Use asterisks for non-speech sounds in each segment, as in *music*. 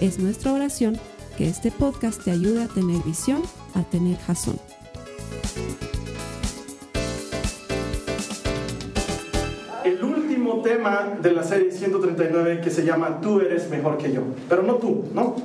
Es nuestra oración que este podcast te ayude a tener visión, a tener jazón. El último tema de la serie 139 que se llama Tú eres mejor que yo. Pero no tú, ¿no?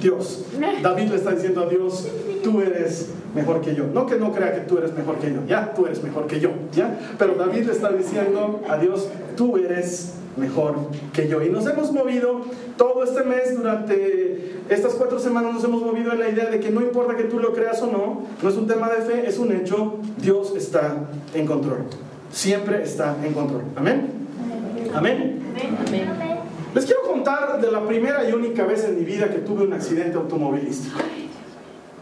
Dios. *laughs* David le está diciendo a Dios, tú eres mejor que yo. No que no crea que tú eres mejor que yo, ya, tú eres mejor que yo, ya. Pero David le está diciendo a Dios, tú eres mejor que yo. Y nos hemos movido todo este mes, durante estas cuatro semanas nos hemos movido en la idea de que no importa que tú lo creas o no, no es un tema de fe, es un hecho, Dios está en control. Siempre está en control. Amén. Amén. Amén. Les quiero contar de la primera y única vez en mi vida que tuve un accidente automovilístico.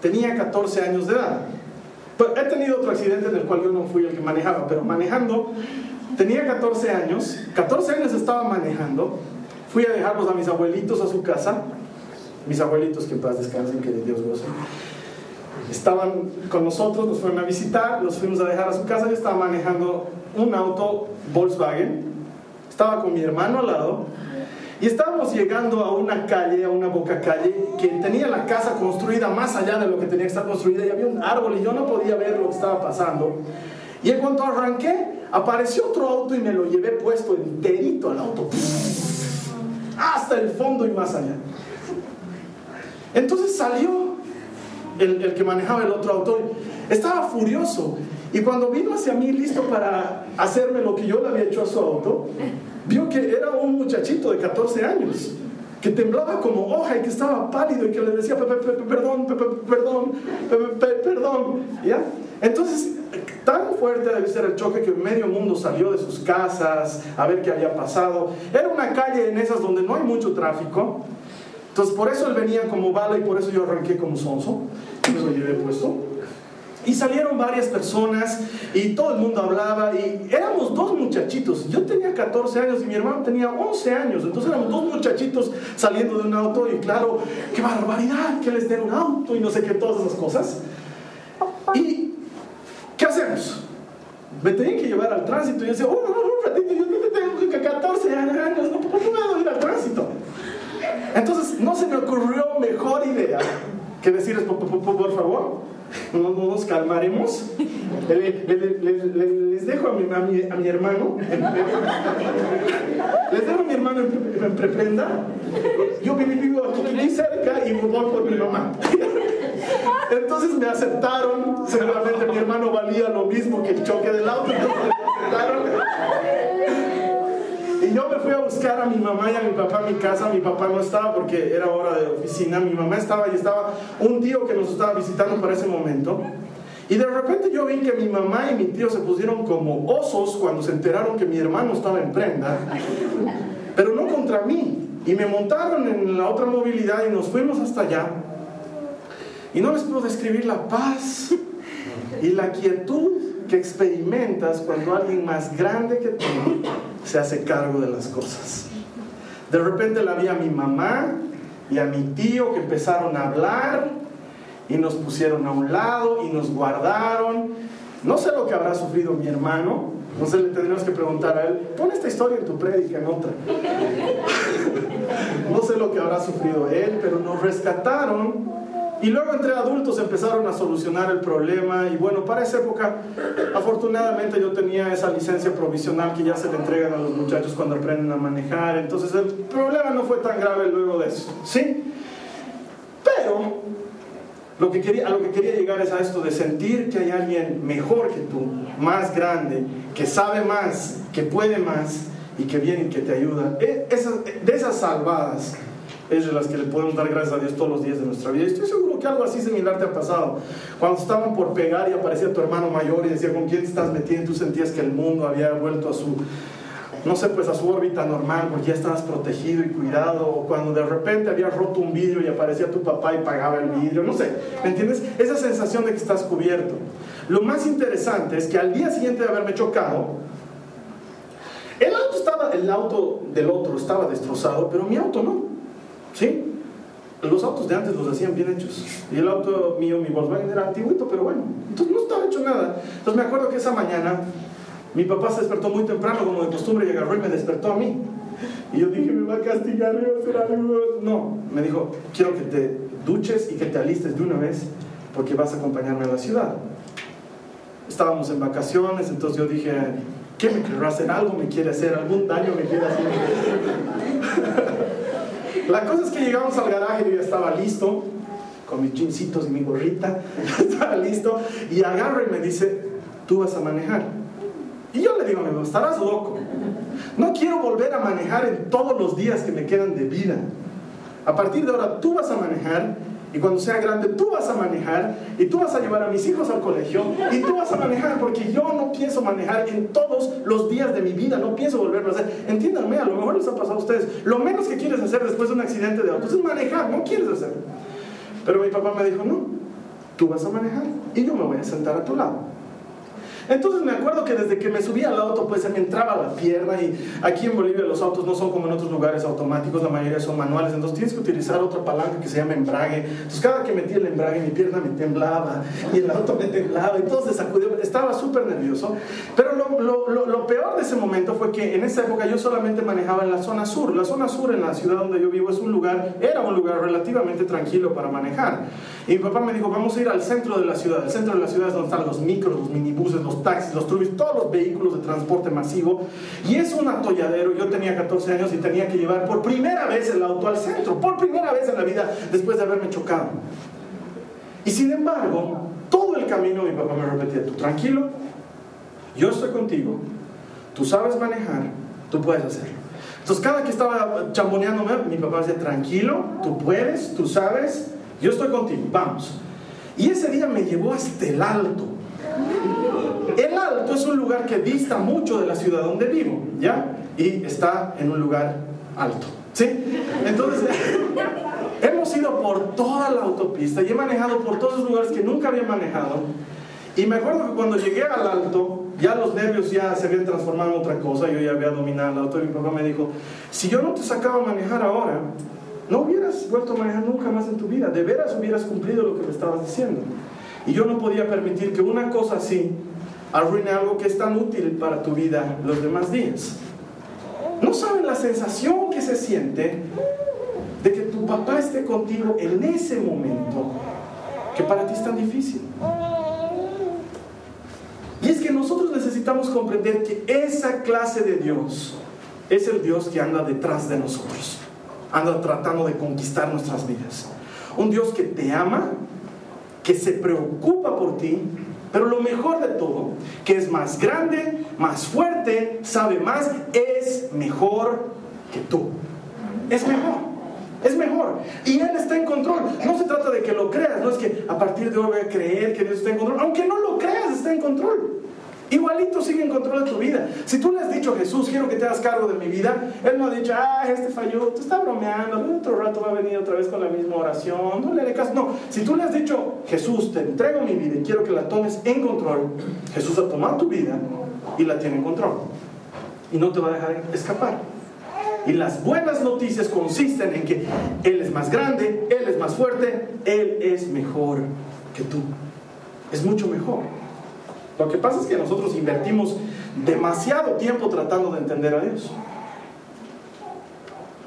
Tenía 14 años de edad. He tenido otro accidente en el cual yo no fui el que manejaba, pero manejando, tenía 14 años, 14 años estaba manejando, fui a dejarlos a mis abuelitos a su casa, mis abuelitos que en paz descansen, que Dios goce. Estaban con nosotros, nos fueron a visitar, los fuimos a dejar a su casa, yo estaba manejando un auto Volkswagen, estaba con mi hermano al lado, y estábamos llegando a una calle, a una boca calle, que tenía la casa construida más allá de lo que tenía que estar construida y había un árbol y yo no podía ver lo que estaba pasando. Y en cuanto arranqué, apareció otro auto y me lo llevé puesto enterito al auto. Hasta el fondo y más allá. Entonces salió el, el que manejaba el otro auto. Estaba furioso. Y cuando vino hacia mí listo para hacerme lo que yo le había hecho a su auto, vio que era un muchachito de 14 años, que temblaba como hoja y que estaba pálido y que le decía, perdón, perdón, perdón, ¿ya? Entonces, tan fuerte debe ser el choque que medio mundo salió de sus casas a ver qué había pasado. Era una calle en esas donde no hay mucho tráfico. Entonces, por eso él venía como bala y por eso yo arranqué como sonso y me lo llevé puesto. Y salieron varias personas y todo el mundo hablaba y éramos dos muchachitos. Yo tenía 14 años y mi hermano tenía 11 años. Entonces éramos dos muchachitos saliendo de un auto y claro, qué barbaridad que les den un auto y no sé qué, todas esas cosas. ¿Y qué hacemos? Me tenían que llevar al tránsito y yo decía, oh, un ratito, yo tengo 14 años, no puedo ir al tránsito. Entonces no se me ocurrió mejor idea que decirles, por favor, *laughs* no, nos calmaremos. les dejo a mi, hermano. *laughs* les dejo a mi hermano en, preprenda. Yo vivo aquí cerca y voy por mi mamá. *laughs* Entonces me aceptaron. Seguramente mi hermano valía lo mismo que el choque del auto. Entonces me aceptaron. Yo me fui a buscar a mi mamá y a mi papá a mi casa. Mi papá no estaba porque era hora de oficina. Mi mamá estaba y estaba un tío que nos estaba visitando para ese momento. Y de repente yo vi que mi mamá y mi tío se pusieron como osos cuando se enteraron que mi hermano estaba en prenda, pero no contra mí. Y me montaron en la otra movilidad y nos fuimos hasta allá. Y no les puedo describir la paz y la quietud que experimentas cuando alguien más grande que tú se hace cargo de las cosas. De repente la vi a mi mamá y a mi tío que empezaron a hablar y nos pusieron a un lado y nos guardaron. No sé lo que habrá sufrido mi hermano, no sé, le tendríamos que preguntar a él, pon esta historia en tu prédica, en otra. *laughs* no sé lo que habrá sufrido él, pero nos rescataron y luego entre adultos empezaron a solucionar el problema y bueno, para esa época afortunadamente yo tenía esa licencia provisional que ya se le entregan a los muchachos cuando aprenden a manejar, entonces el problema no fue tan grave luego de eso, ¿sí? Pero lo que quería, a lo que quería llegar es a esto de sentir que hay alguien mejor que tú, más grande, que sabe más, que puede más y que viene y que te ayuda. E, de esas salvadas es de las que le podemos dar gracias a Dios todos los días de nuestra vida. Estoy seguro que algo así similar te ha pasado. Cuando estaban por pegar y aparecía tu hermano mayor y decía, ¿con quién te estás metiendo? Tú sentías que el mundo había vuelto a su, no sé, pues a su órbita normal, porque ya estabas protegido y cuidado, o cuando de repente habías roto un vidrio y aparecía tu papá y pagaba el vidrio, no sé, ¿me entiendes? Esa sensación de que estás cubierto. Lo más interesante es que al día siguiente de haberme chocado, el auto, estaba, el auto del otro estaba destrozado, pero mi auto no, ¿sí? Los autos de antes los hacían bien hechos. Y el auto mío, mi Volkswagen, era antiguito, pero bueno. Entonces no estaba hecho nada. Entonces me acuerdo que esa mañana mi papá se despertó muy temprano, como de costumbre, y agarró y me despertó a mí. Y yo dije, me va a castigar, me va a hacer algo. No, me dijo, quiero que te duches y que te alistes de una vez, porque vas a acompañarme a la ciudad. Estábamos en vacaciones, entonces yo dije, ¿qué me quiere hacer? ¿Algo me quiere hacer? ¿Algún daño me quiere hacer? *laughs* la cosa es que llegamos al garaje y yo ya estaba listo, con mis jeansitos y mi gorrita, *laughs* estaba listo, y agarra y me dice, tú vas a manejar. Y yo le digo, amigo, estarás loco. No quiero volver a manejar en todos los días que me quedan de vida. A partir de ahora tú vas a manejar y cuando sea grande tú vas a manejar y tú vas a llevar a mis hijos al colegio y tú vas a manejar porque yo no pienso manejar en todos los días de mi vida, no pienso volverlo a hacer. Entiéndanme, a lo mejor les ha pasado a ustedes. Lo menos que quieres hacer después de un accidente de auto es manejar, no quieres hacerlo. Pero mi papá me dijo, no, tú vas a manejar y yo me voy a sentar a tu lado. Entonces me acuerdo que desde que me subía al auto, pues se me entraba la pierna y aquí en Bolivia los autos no son como en otros lugares automáticos, la mayoría son manuales, entonces tienes que utilizar otra palanca que se llama embrague. Entonces cada que metía el embrague mi pierna me temblaba y el auto me temblaba se sacudió, estaba súper nervioso. Pero lo, lo, lo, peor de ese momento fue que en esa época yo solamente manejaba en la zona sur. La zona sur en la ciudad donde yo vivo es un lugar, era un lugar relativamente tranquilo para manejar. Y mi papá me dijo, vamos a ir al centro de la ciudad. El centro de la ciudad es donde están los micros, los minibuses, los taxis, los turbis, todos los vehículos de transporte masivo. Y es un atolladero. Yo tenía 14 años y tenía que llevar por primera vez el auto al centro, por primera vez en la vida, después de haberme chocado. Y sin embargo, todo el camino mi papá me repetía, tú tranquilo, yo estoy contigo, tú sabes manejar, tú puedes hacerlo. Entonces cada que estaba chamboneándome, mi papá decía, tranquilo, tú puedes, tú sabes, yo estoy contigo, vamos. Y ese día me llevó hasta el alto. El alto es un lugar que dista mucho de la ciudad donde vivo, ¿ya? Y está en un lugar alto, ¿sí? Entonces, *laughs* hemos ido por toda la autopista y he manejado por todos los lugares que nunca había manejado. Y me acuerdo que cuando llegué al alto, ya los nervios ya se habían transformado en otra cosa, yo ya había dominado el auto y mi papá me dijo, si yo no te sacaba a manejar ahora, no hubieras vuelto a manejar nunca más en tu vida, de veras hubieras cumplido lo que me estabas diciendo. Y yo no podía permitir que una cosa así arruine algo que es tan útil para tu vida los demás días. No saben la sensación que se siente de que tu papá esté contigo en ese momento que para ti es tan difícil. Y es que nosotros necesitamos comprender que esa clase de Dios es el Dios que anda detrás de nosotros, anda tratando de conquistar nuestras vidas. Un Dios que te ama, que se preocupa por ti, pero lo mejor de todo, que es más grande, más fuerte, sabe más, es mejor que tú. Es mejor. Es mejor. Y Él está en control. No se trata de que lo creas. No es que a partir de hoy voy a creer que Dios está en control. Aunque no lo creas, está en control. Igualito sigue en control de tu vida. Si tú le has dicho a Jesús, quiero que te hagas cargo de mi vida, Él no ha dicho, ah, este falló, tú estás bromeando, otro rato va a venir otra vez con la misma oración, no le haré. No, si tú le has dicho, Jesús, te entrego mi vida y quiero que la tomes en control, Jesús ha tomado tu vida y la tiene en control. Y no te va a dejar escapar. Y las buenas noticias consisten en que Él es más grande, Él es más fuerte, Él es mejor que tú. Es mucho mejor. Lo que pasa es que nosotros invertimos demasiado tiempo tratando de entender a Dios.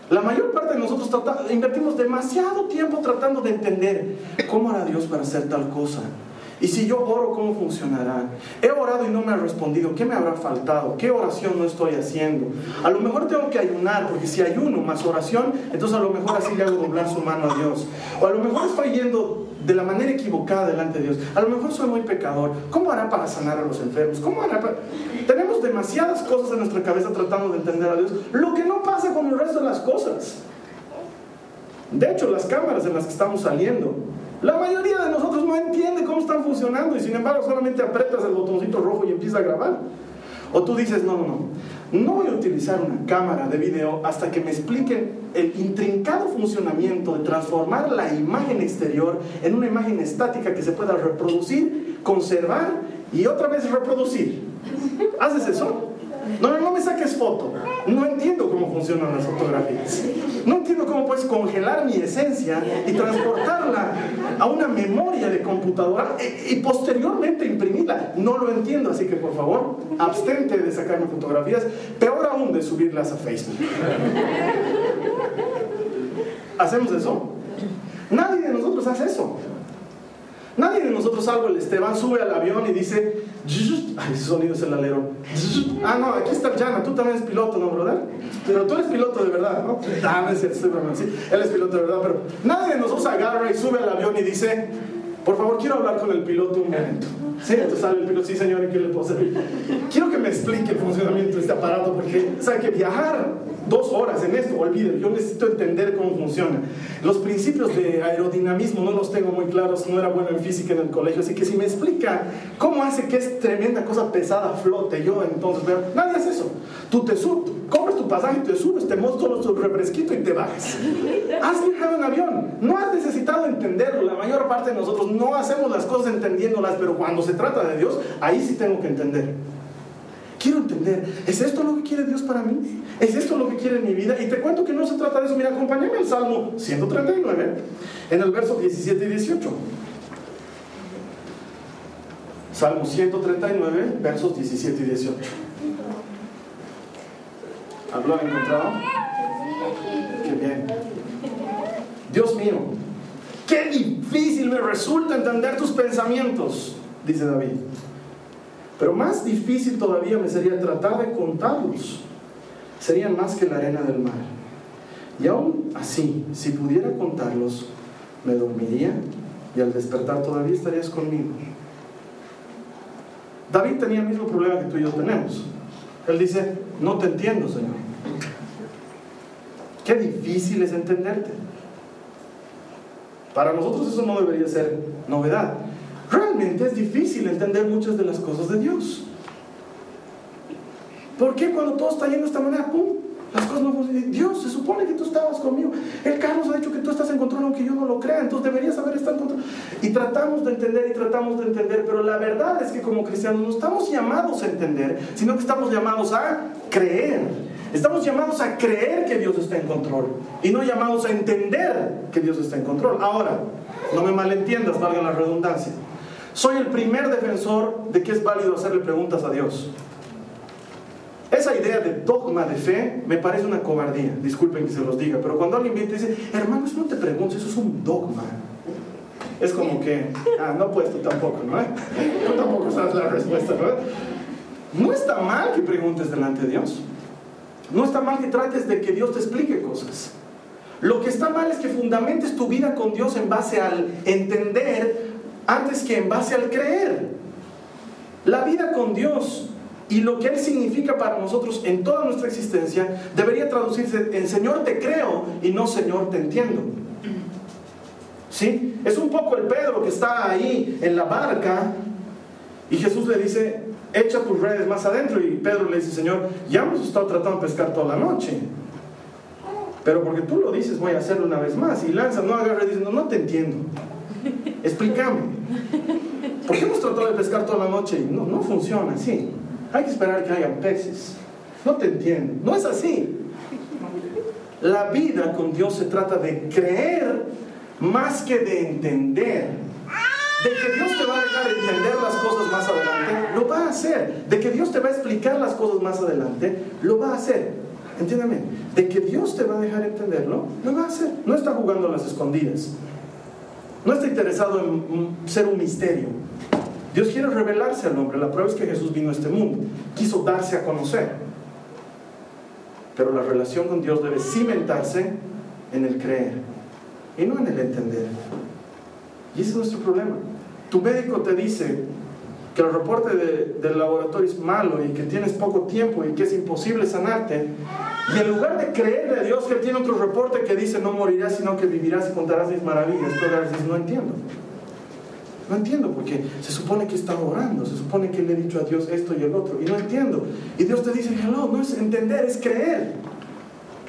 La mayor parte de nosotros invertimos demasiado tiempo tratando de entender cómo hará Dios para hacer tal cosa. Y si yo oro, ¿cómo funcionará? He orado y no me ha respondido. ¿Qué me habrá faltado? ¿Qué oración no estoy haciendo? A lo mejor tengo que ayunar, porque si ayuno más oración, entonces a lo mejor así le hago doblar su mano a Dios. O a lo mejor estoy yendo de la manera equivocada delante de Dios. A lo mejor soy muy pecador. ¿Cómo hará para sanar a los enfermos? ¿Cómo hará para... Tenemos demasiadas cosas en nuestra cabeza tratando de entender a Dios. Lo que no pasa con el resto de las cosas. De hecho, las cámaras en las que estamos saliendo la mayoría de nosotros no entiende cómo están funcionando y sin embargo solamente apretas el botoncito rojo y empieza a grabar. O tú dices, no, no, no, no voy a utilizar una cámara de video hasta que me expliquen el intrincado funcionamiento de transformar la imagen exterior en una imagen estática que se pueda reproducir, conservar y otra vez reproducir. ¿Haces eso? No, no, no me saques foto. No entiendo cómo funcionan las fotografías. No entiendo cómo puedes congelar mi esencia y transportarla a una memoria de computadora y, posteriormente imprimirla. No lo entiendo, así que por favor, abstente de sacarme fotografías, peor aún de subirlas a Facebook. ¿Hacemos eso? Nadie de nosotros hace eso. Nadie de nosotros, salvo el Esteban, sube al avión y dice, ay, ese sonido es el alero. Ah, no, aquí está Jana, tú también eres piloto, ¿no, brother? Pero tú eres piloto de verdad, ¿no? Ah, no es cierto, sí, él es piloto de verdad, pero nadie de nosotros agarra y sube al avión y dice, por favor, quiero hablar con el piloto un momento. Sí, entonces sale el piloto, sí señor, ¿y qué le puedo servir? Quiero que me explique el funcionamiento de este aparato, porque, ¿sabe que viajar dos horas en esto, olvídelo, yo necesito entender cómo funciona. Los principios de aerodinamismo no los tengo muy claros, no era bueno en física en el colegio, así que si me explica cómo hace que es tremenda cosa pesada flote, yo entonces, pero nadie hace eso. Tú te subes, pasaje, te subes, te muestro tu refresquito y te bajas. Has viajado en avión, no has necesitado entenderlo, la mayor parte de nosotros no hacemos las cosas entendiéndolas, pero cuando se trata de Dios, ahí sí tengo que entender. Quiero entender, ¿es esto lo que quiere Dios para mí? ¿Es esto lo que quiere en mi vida? Y te cuento que no se trata de eso. Mira, acompáñame al Salmo 139, en el verso 17 y 18. Salmo 139, versos 17 y 18. ¿Lo han encontrado? Qué bien. Dios mío, qué difícil me resulta entender tus pensamientos, dice David. Pero más difícil todavía me sería tratar de contarlos. Serían más que la arena del mar. Y aún así, si pudiera contarlos, me dormiría y al despertar todavía estarías conmigo. David tenía el mismo problema que tú y yo tenemos. Él dice, no te entiendo, Señor. Qué difícil es entenderte. Para nosotros eso no debería ser novedad. Realmente es difícil entender muchas de las cosas de Dios. ¿Por qué cuando todo está yendo de esta manera, pum, las cosas no funcionan? Dios, se supone que tú estabas conmigo. El Carlos ha dicho que tú aunque yo no lo crea, entonces deberías haber estado en control. Y tratamos de entender y tratamos de entender, pero la verdad es que como cristianos no estamos llamados a entender, sino que estamos llamados a creer. Estamos llamados a creer que Dios está en control y no llamados a entender que Dios está en control. Ahora, no me malentiendas, valga la redundancia. Soy el primer defensor de que es válido hacerle preguntas a Dios. Esa idea de dogma de fe me parece una cobardía, disculpen que se los diga, pero cuando alguien viene y dice, hermano, eso no te preguntes, eso es un dogma. Es como que, ah, no puedes tú tampoco, ¿no? *laughs* Tú tampoco sabes la respuesta, ¿no? No está mal que preguntes delante de Dios. No está mal que trates de que Dios te explique cosas. Lo que está mal es que fundamentes tu vida con Dios en base al entender antes que en base al creer. La vida con Dios y lo que Él significa para nosotros en toda nuestra existencia debería traducirse en Señor te creo y no Señor te entiendo. ¿Sí? Es un poco el Pedro que está ahí en la barca y Jesús le dice, echa tus redes más adentro y Pedro le dice, Señor, ya hemos estado tratando de pescar toda la noche. Pero porque tú lo dices, voy a hacerlo una vez más. Y lanza, no agarra diciendo, no te entiendo. Explícame. ¿Por qué hemos tratado de pescar toda la noche y no, no funciona así? Hay que esperar que haya peces. No te entiendo. No es así. La vida con Dios se trata de creer más que de entender. De que Dios te va a dejar entender las cosas más adelante, lo va a hacer. De que Dios te va a explicar las cosas más adelante, lo va a hacer. Entiéndame, de que Dios te va a dejar entenderlo, lo va a hacer. No está jugando a las escondidas. No está interesado en ser un misterio. Dios quiere revelarse al hombre. La prueba es que Jesús vino a este mundo. Quiso darse a conocer. Pero la relación con Dios debe cimentarse en el creer y no en el entender. Y ese es nuestro problema. Tu médico te dice que el reporte del laboratorio es malo y que tienes poco tiempo y que es imposible sanarte. Y en lugar de creerle a Dios que tiene otro reporte que dice no morirás, sino que vivirás y contarás mis maravillas, tú dices, no entiendo. No entiendo porque se supone que he estado orando, se supone que le he dicho a Dios esto y el otro, y no entiendo. Y Dios te dice, hello, no es entender, es creer.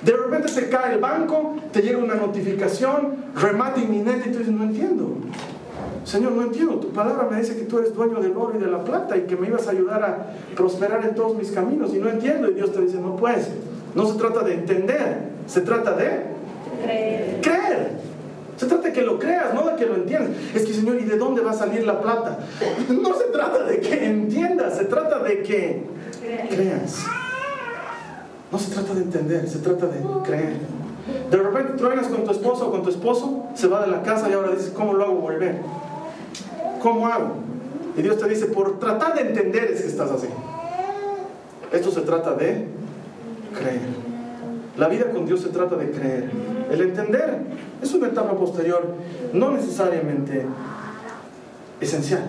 De repente se cae el banco, te llega una notificación, remate inminente, y tú dices, no entiendo. Señor, no entiendo, tu palabra me dice que tú eres dueño del oro y de la plata y que me ibas a ayudar a prosperar en todos mis caminos, y no entiendo. Y Dios te dice, no puedes. No se trata de entender, se trata de creer. creer. Se trata de que lo creas, no de que lo entiendas. Es que, Señor, ¿y de dónde va a salir la plata? *laughs* No se trata de que entiendas, se trata de que creas. No se trata de entender, se trata de creer. De repente truenas con tu esposo o con tu esposo, se va de la casa y ahora dices, ¿cómo lo hago volver? ¿Cómo hago? Y Dios te dice, por tratar de entender es que estás así. Esto se trata de creer. La vida con Dios se trata de creer. El entender es una etapa posterior, no necesariamente esencial.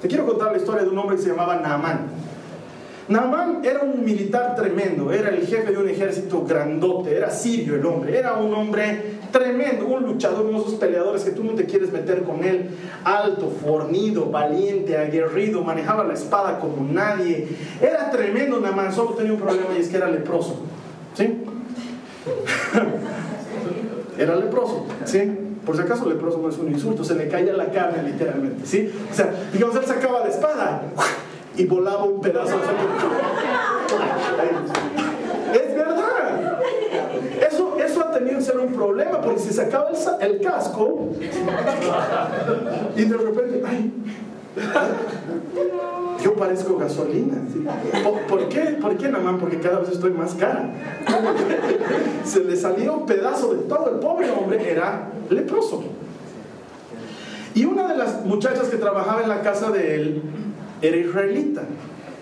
Te quiero contar la historia de un hombre que se llamaba Naamán. Naamán era un militar tremendo, era el jefe de un ejército grandote, era sirio el hombre, era un hombre tremendo, un luchador, uno de esos peleadores que tú no te quieres meter con él, alto, fornido, valiente, aguerrido, manejaba la espada como nadie, era tremendo Naamán, solo tenía un problema y es que era leproso. *laughs* era leproso, ¿sí? Por si acaso leproso no es un insulto, se le caía la carne literalmente, ¿sí? O sea, digamos, él sacaba la espada y volaba un pedazo de Es verdad. Eso, eso ha tenido que ser un problema porque si sacaba el, el casco y de repente, ay, yo parezco gasolina. ¿Por, qué? ¿Por qué, Namán? Porque cada vez estoy más cara. *laughs* Se le salía un pedazo de todo. El pobre hombre era leproso. Y una de las muchachas que trabajaba en la casa de él era israelita.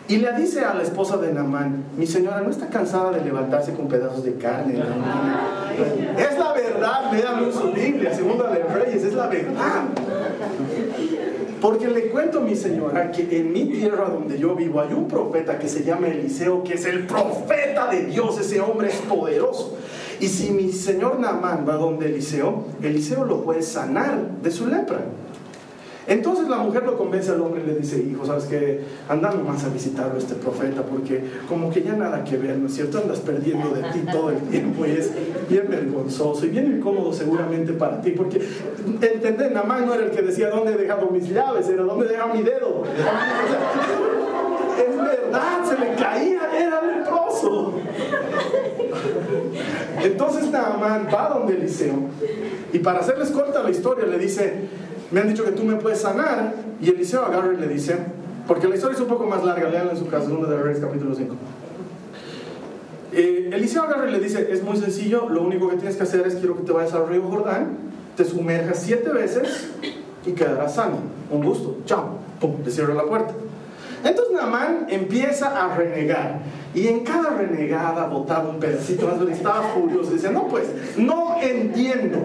Y le dice a la esposa de Namán, mi señora no está cansada de levantarse con pedazos de carne. Es la verdad, en su Biblia, segunda de Reyes, es la verdad. Porque le cuento, mi señora, que en mi tierra donde yo vivo hay un profeta que se llama Eliseo, que es el profeta de Dios, ese hombre es poderoso. Y si mi señor Namán va donde Eliseo, Eliseo lo puede sanar de su lepra. Entonces la mujer lo convence al hombre y le dice, hijo, sabes que andando más a visitarlo este profeta porque como que ya nada que ver, ¿no es cierto? Andas perdiendo de ti todo el tiempo y es bien vergonzoso y bien incómodo seguramente para ti porque entender, Namán no era el que decía dónde he dejado mis llaves, era dónde he dejado mi dedo. es verdad, se le caía, era leproso. Entonces Namán va donde Eliseo y para hacerles corta la historia le dice, me han dicho que tú me puedes sanar. Y Eliseo y le dice, porque la historia es un poco más larga, leanla en su caso, 1 de Reyes capítulo 5. Eh, Eliseo y le dice, es muy sencillo, lo único que tienes que hacer es quiero que te vayas al río Jordán, te sumerjas siete veces y quedarás sano. Un gusto, chao. Pum, te cierra la puerta. Entonces Naamán empieza a renegar. Y en cada renegada botaba un pedacito más, estaba furioso. Dice, no pues, no entiendo.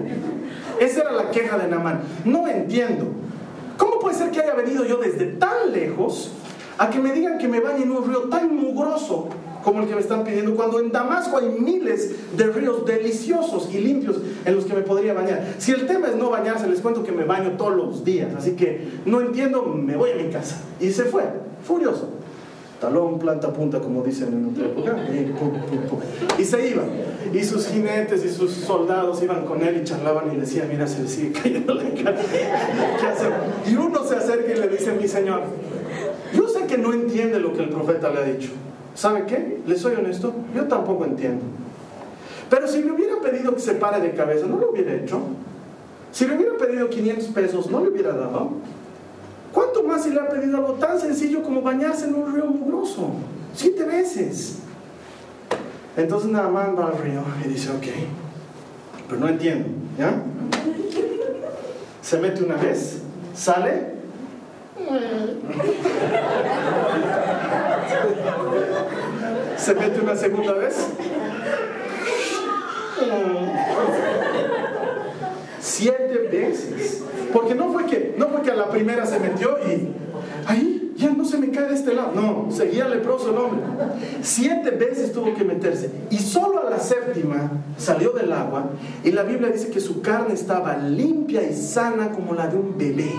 Esa era la queja de Namán. No entiendo. ¿Cómo puede ser que haya venido yo desde tan lejos a que me digan que me bañe en un río tan mugroso como el que me están pidiendo, cuando en Damasco hay miles de ríos deliciosos y limpios en los que me podría bañar. Si el tema es no bañarse, les cuento que me baño todos los días, así que no entiendo, me voy a mi casa. Y se fue, furioso talón, planta, punta, como dicen en otra época, *laughs* y, se iban. Y sus jinetes y sus soldados iban con él y charlaban y decían, mira, se le sigue cayendo la cara. Y uno se acerca y le dice, mi señor, yo sé que no entiende lo que el profeta le ha dicho. ¿Sabe qué? Le soy honesto, yo tampoco entiendo. Pero si le hubiera pedido que se pare de cabeza, no lo hubiera hecho. Si le hubiera pedido 500 pesos, no le hubiera dado. ¿Cuánto más si le ha pedido algo tan sencillo como bañarse en un río mugroso? Siete veces. Entonces nada más va al río y dice, ok, pero no entiendo, ¿ya? Se mete una vez, sale. Se mete una segunda vez. Siete veces. Porque no fue que, no fue que a la primera se metió y ahí ya no se me cae de este lado. No, seguía leproso el hombre. Siete veces tuvo que meterse. Y solo a la séptima salió del agua. Y la Biblia dice que su carne estaba limpia y sana como la de un bebé.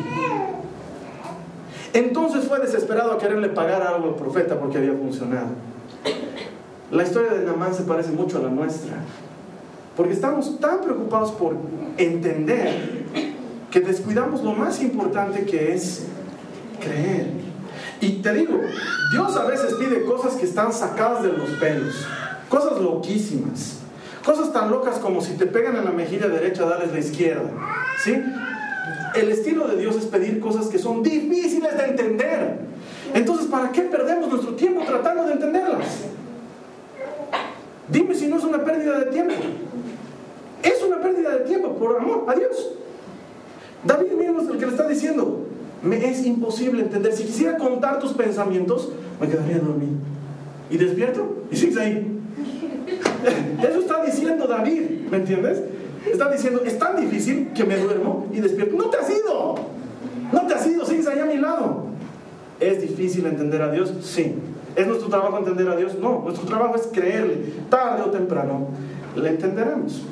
Entonces fue desesperado a quererle pagar algo al profeta porque había funcionado. La historia de Namán se parece mucho a la nuestra. Porque estamos tan preocupados por entender que descuidamos lo más importante que es creer. Y te digo, Dios a veces pide cosas que están sacadas de los pelos, cosas loquísimas, cosas tan locas como si te pegan en la mejilla derecha, darles la izquierda. ¿Sí? El estilo de Dios es pedir cosas que son difíciles de entender. Entonces, ¿para qué perdemos nuestro tiempo tratando de entenderlas? Dime si no es una pérdida de tiempo. Pérdida de tiempo, por amor a Dios. David mismo es el que le está diciendo, me es imposible entender. Si quisiera contar tus pensamientos, me quedaría dormido. Y despierto y sigues ahí. *laughs* Eso está diciendo David, ¿me entiendes? Está diciendo, es tan difícil que me duermo y despierto. No te has ido. No te has ido, sigues ahí a mi lado. ¿Es difícil entender a Dios? Sí. ¿Es nuestro trabajo entender a Dios? No. Nuestro trabajo es creerle. Tarde o temprano le entenderemos.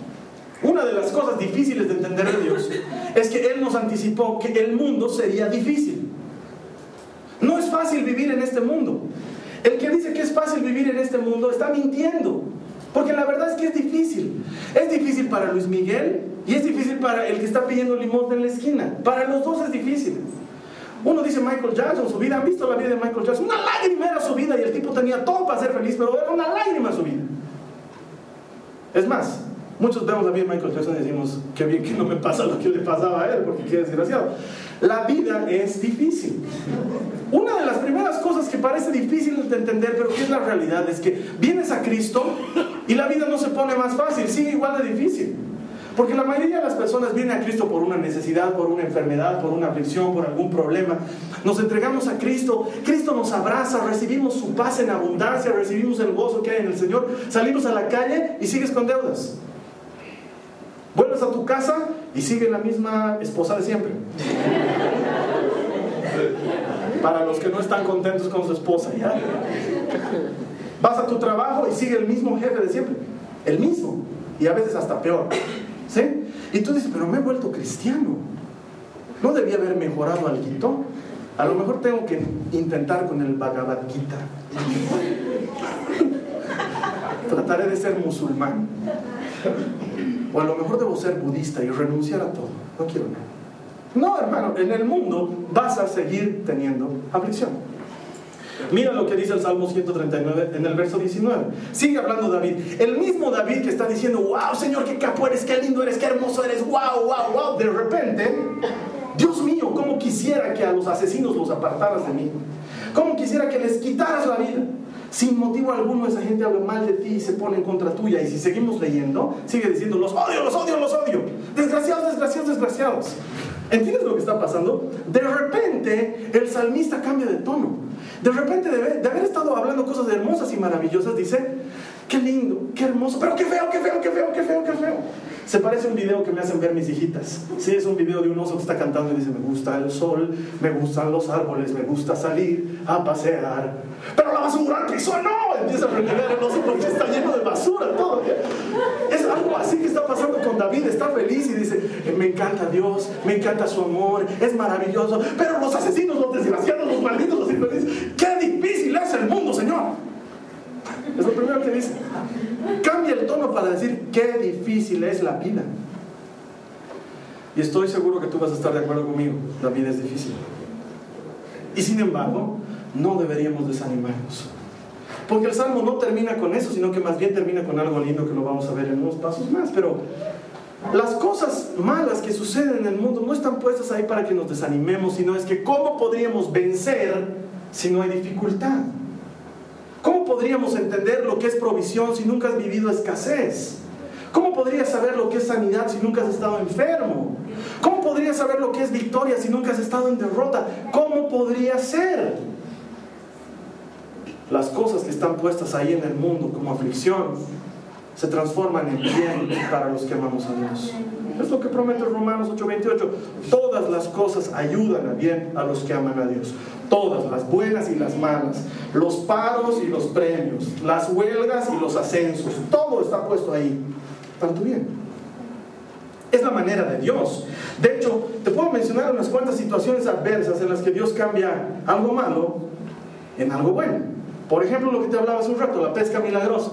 Una de las cosas difíciles de entender a Dios es que Él nos anticipó que el mundo sería difícil. No es fácil vivir en este mundo. El que dice que es fácil vivir en este mundo está mintiendo. Porque la verdad es que es difícil. Es difícil para Luis Miguel y es difícil para el que está pidiendo limón en la esquina. Para los dos es difícil. Uno dice Michael Jackson, su vida. ¿Han visto la vida de Michael Jackson? Una lágrima era su vida y el tipo tenía todo para ser feliz, pero era una lágrima su vida. Es más, muchos vemos vida de Michael Jackson y decimos, qué bien que no me pasa lo que le pasaba a él, porque qué desgraciado. La vida es difícil. Una de las primeras cosas que parece difícil de entender, pero que es la realidad, es que vienes a Cristo y la vida no se pone más fácil, sigue igual de difícil. Porque la mayoría de las personas vienen a Cristo por una necesidad, por una enfermedad, por una aflicción, por algún problema. Nos entregamos a Cristo, Cristo nos abraza, recibimos su paz en abundancia, recibimos el gozo que hay en el Señor, salimos a la calle y sigues con deudas. Vuelves a tu casa y sigue la misma esposa de siempre. Para los que no están contentos con su esposa, ¿ya? Vas a tu trabajo y sigue el mismo jefe de siempre. El mismo. Y a veces hasta peor. ¿Sí? Y tú dices, pero me he vuelto cristiano. ¿No debía haber mejorado algo? A lo mejor tengo que intentar con el Bhagavad Gita. *laughs* Trataré de ser musulmán. A lo mejor debo ser budista y renunciar a todo. No quiero nada. No, hermano, en el mundo vas a seguir teniendo aflicción. Mira lo que dice el Salmo 139 en el verso 19. Sigue hablando David. El mismo David que está diciendo, wow, Señor, qué capo eres, qué lindo eres, qué hermoso eres, wow, wow, wow. De repente, Dios mío, cómo quisiera que a los asesinos los apartaras de mí. Cómo quisiera que les quitaras la vida. Sin motivo alguno esa gente habla mal de ti y se pone en contra tuya. Y si seguimos leyendo, sigue diciendo, los odio, los odio, los odio. Desgraciados, desgraciados, desgraciados. ¿Entiendes lo que está pasando? De repente el salmista cambia de tono. De repente de, de haber estado hablando cosas hermosas y maravillosas, dice, qué lindo, qué hermoso, pero qué feo, qué feo, qué feo, qué feo, qué feo. Se parece a un video que me hacen ver mis hijitas. Sí, es un video de un oso que está cantando y dice, me gusta el sol, me gustan los árboles, me gusta salir a pasear. Pero la basura al piso no. Empieza a renegar el oso porque está lleno de basura todo. Es algo así que está pasando con David. Está feliz y dice, me encanta Dios, me encanta su amor, es maravilloso. Pero los asesinos, los desgraciados, los malditos, los infelices, qué difícil es el mundo. Es lo primero que dice. Cambia el tono para decir qué difícil es la vida. Y estoy seguro que tú vas a estar de acuerdo conmigo. La vida es difícil. Y sin embargo, no deberíamos desanimarnos. Porque el Salmo no termina con eso, sino que más bien termina con algo lindo que lo vamos a ver en unos pasos más. Pero las cosas malas que suceden en el mundo no están puestas ahí para que nos desanimemos, sino es que cómo podríamos vencer si no hay dificultad. ¿Cómo podríamos entender lo que es provisión si nunca has vivido escasez? ¿Cómo podrías saber lo que es sanidad si nunca has estado enfermo? ¿Cómo podrías saber lo que es victoria si nunca has estado en derrota? ¿Cómo podría ser? Las cosas que están puestas ahí en el mundo como aflicción se transforman en bien para los que amamos a Dios. Es lo que promete Romanos 8:28. Todas las cosas ayudan a bien a los que aman a Dios. Todas, las buenas y las malas. Los paros y los premios. Las huelgas y los ascensos. Todo está puesto ahí para tu bien. Es la manera de Dios. De hecho, te puedo mencionar unas cuantas situaciones adversas en las que Dios cambia algo malo en algo bueno. Por ejemplo, lo que te hablaba hace un rato, la pesca milagrosa.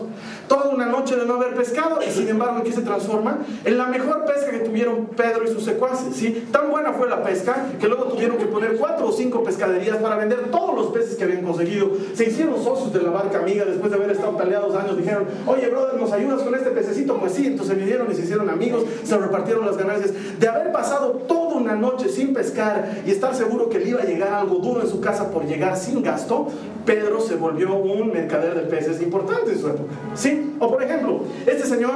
Toda una noche de no haber pescado y sin embargo, ¿en qué se transforma? En la mejor pesca que tuvieron Pedro y sus secuaces. ¿sí? Tan buena fue la pesca que luego tuvieron que poner cuatro o cinco pescaderías para vender todos los peces que habían conseguido. Se hicieron socios de la barca amiga después de haber estado peleados años. Dijeron, oye, brother, ¿nos ayudas con este pececito? Pues sí, entonces vinieron y se hicieron amigos, se repartieron las ganancias. De haber pasado toda una noche sin pescar y estar seguro que le iba a llegar algo duro en su casa por llegar sin gasto, Pedro se volvió un mercader de peces importante en su época. ¿Sí? O por ejemplo, este señor,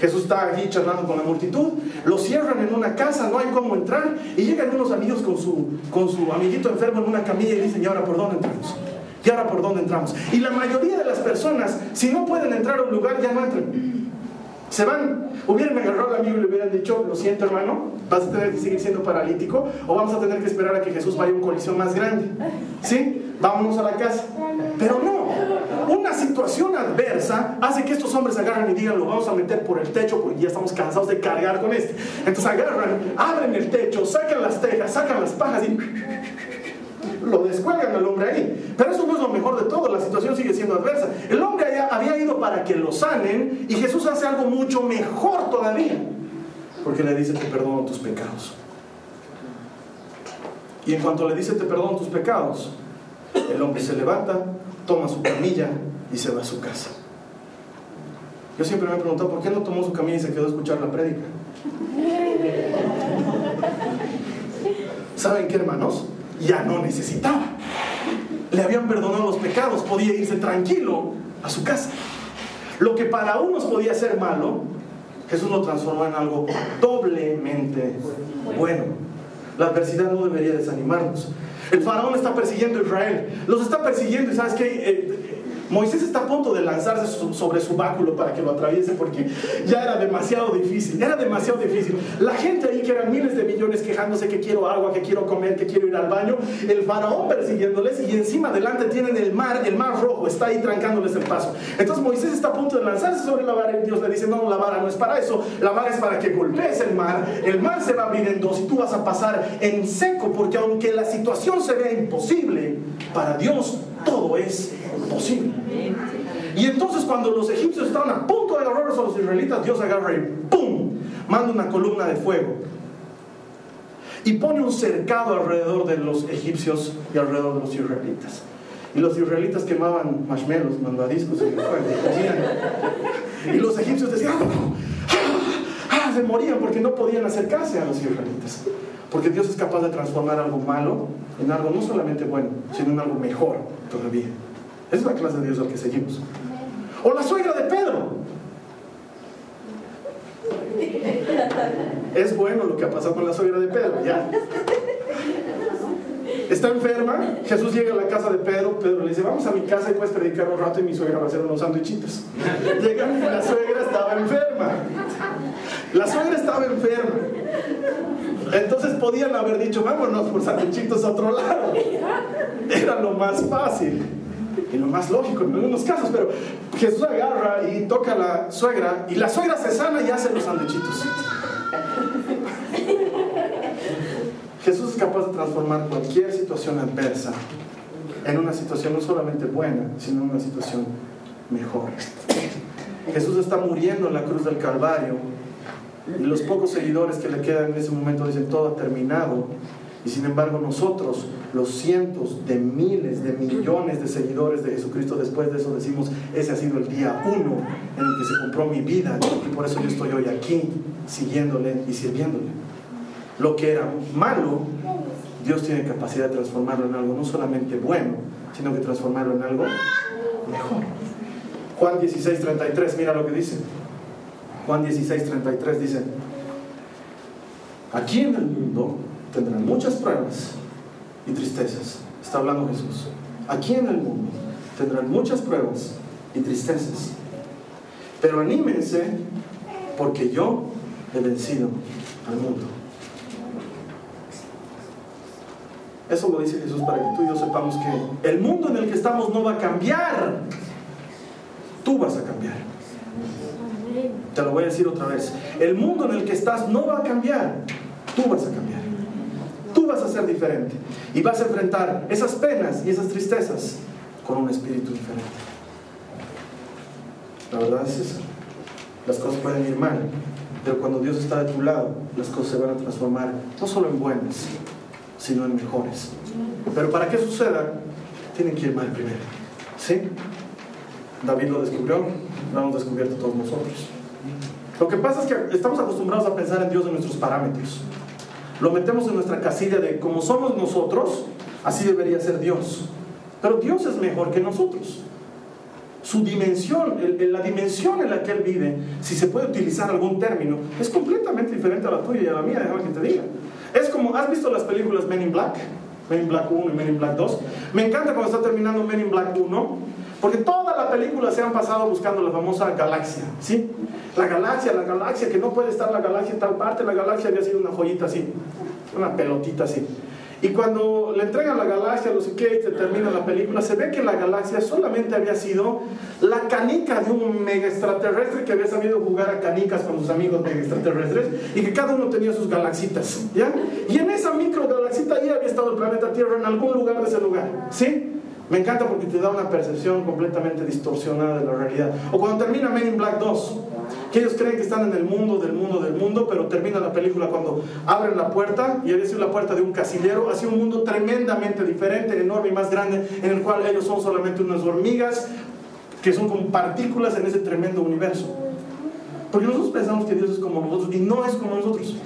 Jesús está aquí charlando con la multitud, lo cierran en una casa, no hay cómo entrar, y llegan unos amigos con su, con su amiguito enfermo en una camilla y dicen, ¿y ahora por dónde entramos? ¿Y ahora por dónde entramos? Y la mayoría de las personas, si no pueden entrar a un lugar, ya no entran. Se van. Hubieran agarrado al amigo y le hubieran dicho, lo siento hermano, vas a tener que seguir siendo paralítico o vamos a tener que esperar a que Jesús vaya a un colisión más grande. ¿Sí? Vámonos a la casa. Pero no, una situación adversa hace que estos hombres agarran y digan, lo vamos a meter por el techo porque ya estamos cansados de cargar con este. Entonces agarran, abren el techo, sacan las tejas, sacan las pajas y lo descuelgan al hombre ahí. Pero eso no es lo mejor de todo, la situación sigue siendo adversa. El hombre había ido para que lo sanen y Jesús hace algo mucho mejor todavía. Porque le dice, te perdono tus pecados. Y en cuanto le dice, te perdono tus pecados, el hombre se levanta, toma su camilla y se va a su casa. Yo siempre me he preguntado, ¿por qué no tomó su camilla y se quedó a escuchar la prédica? *laughs* ¿Saben qué, hermanos? Ya no necesitaba. Le habían perdonado los pecados, podía irse tranquilo a su casa. Lo que para unos podía ser malo, Jesús lo transformó en algo doblemente bueno. La adversidad no debería desanimarnos. El faraón está persiguiendo a Israel. Los está persiguiendo y sabes que eh, Moisés está a punto de lanzarse sobre su báculo para que lo atraviese porque ya era demasiado difícil, era demasiado difícil. La gente ahí que eran miles de millones quejándose que quiero agua, que quiero comer, que quiero ir al baño, el faraón persiguiéndoles y encima adelante tienen el mar, el mar rojo, está ahí trancándoles el paso. Entonces Moisés está a punto de lanzarse sobre la vara y Dios le dice, no, la vara no es para eso, la vara es para que golpees el mar, el mar se va a abrir en dos y tú vas a pasar en seco porque aunque la situación se vea imposible, para Dios todo es posible. Y entonces cuando los egipcios estaban a punto de agarrarlos a los israelitas, Dios agarra y ¡pum! Manda una columna de fuego. Y pone un cercado alrededor de los egipcios y alrededor de los israelitas. Y los israelitas quemaban marshmallows, mandadiscos fuego. Y los egipcios decían, ¡Ah, ah, se morían porque no podían acercarse a los israelitas. Porque Dios es capaz de transformar algo malo en algo no solamente bueno, sino en algo mejor todavía. Es la clase de Dios al que seguimos. O la suegra de Pedro. Es bueno lo que ha pasado con la suegra de Pedro, ya. Está enferma, Jesús llega a la casa de Pedro, Pedro le dice, vamos a mi casa y puedes predicar un rato y mi suegra va a hacer unos sándwichitos. *laughs* Llegan y la suegra estaba enferma. La suegra estaba enferma. Entonces podían haber dicho, vámonos por sándwichitos a otro lado. Era lo más fácil y lo más lógico en algunos casos, pero Jesús agarra y toca a la suegra y la suegra se sana y hace los sándwichitos. Jesús es capaz de transformar cualquier situación adversa en una situación no solamente buena, sino en una situación mejor. Jesús está muriendo en la cruz del Calvario y los pocos seguidores que le quedan en ese momento dicen todo ha terminado. Y sin embargo nosotros, los cientos de miles de millones de seguidores de Jesucristo, después de eso decimos, ese ha sido el día uno en el que se compró mi vida y por eso yo estoy hoy aquí siguiéndole y sirviéndole. Lo que era malo, Dios tiene capacidad de transformarlo en algo no solamente bueno, sino que transformarlo en algo mejor. Juan 16, 33, mira lo que dice. Juan 16, 33 dice, aquí en el mundo tendrán muchas pruebas y tristezas. Está hablando Jesús. Aquí en el mundo tendrán muchas pruebas y tristezas. Pero anímense porque yo he vencido al mundo. Eso lo dice Jesús para que tú y yo sepamos que el mundo en el que estamos no va a cambiar. Tú vas a cambiar. Te lo voy a decir otra vez. El mundo en el que estás no va a cambiar. Tú vas a cambiar. Tú vas a ser diferente. Y vas a enfrentar esas penas y esas tristezas con un espíritu diferente. La verdad es eso. Las cosas pueden ir mal, pero cuando Dios está de tu lado, las cosas se van a transformar no solo en buenas, sino en mejores. Pero para que suceda, tienen que ir mal primero. ¿Sí? David lo descubrió, lo hemos descubierto todos nosotros. Lo que pasa es que estamos acostumbrados a pensar en Dios en nuestros parámetros. Lo metemos en nuestra casilla de como somos nosotros, así debería ser Dios. Pero Dios es mejor que nosotros. Su dimensión, la dimensión en la que Él vive, si se puede utilizar algún término, es completamente diferente a la tuya y a la mía, déjame que te diga. Es como, ¿has visto las películas Men in Black? Men in Black 1 y Men in Black 2. Me encanta cuando está terminando Men in Black 1, porque toda la película se han pasado buscando la famosa galaxia, ¿sí? La galaxia, la galaxia, que no puede estar la galaxia en tal parte, la galaxia había sido una joyita así, una pelotita así. Y cuando le entregan la galaxia, sé qué, y se termina la película, se ve que la galaxia solamente había sido la canica de un mega extraterrestre que había sabido jugar a canicas con sus amigos mega extraterrestres y que cada uno tenía sus galaxitas, ¿ya? Y en esa micro galaxita ahí había estado el planeta Tierra en algún lugar de ese lugar, ¿sí? Me encanta porque te da una percepción completamente distorsionada de la realidad. O cuando termina Men in Black 2, que ellos creen que están en el mundo, del mundo, del mundo, pero termina la película cuando abren la puerta y es la puerta de un casillero hacia un mundo tremendamente diferente, enorme y más grande, en el cual ellos son solamente unas hormigas que son como partículas en ese tremendo universo. Porque nosotros pensamos que Dios es como nosotros y no es como nosotros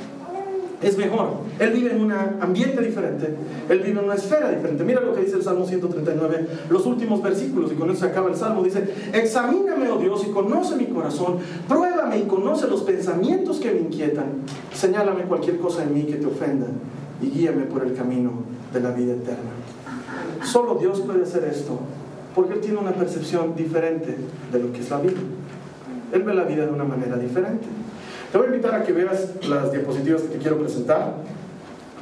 es mejor. Él vive en un ambiente diferente, él vive en una esfera diferente. Mira lo que dice el Salmo 139, los últimos versículos, y con eso se acaba el Salmo. Dice, examíname, oh Dios, y conoce mi corazón, pruébame y conoce los pensamientos que me inquietan, señálame cualquier cosa en mí que te ofenda y guíame por el camino de la vida eterna. Solo Dios puede hacer esto, porque Él tiene una percepción diferente de lo que es la vida. Él ve la vida de una manera diferente. Te voy a invitar a que veas las diapositivas que te quiero presentar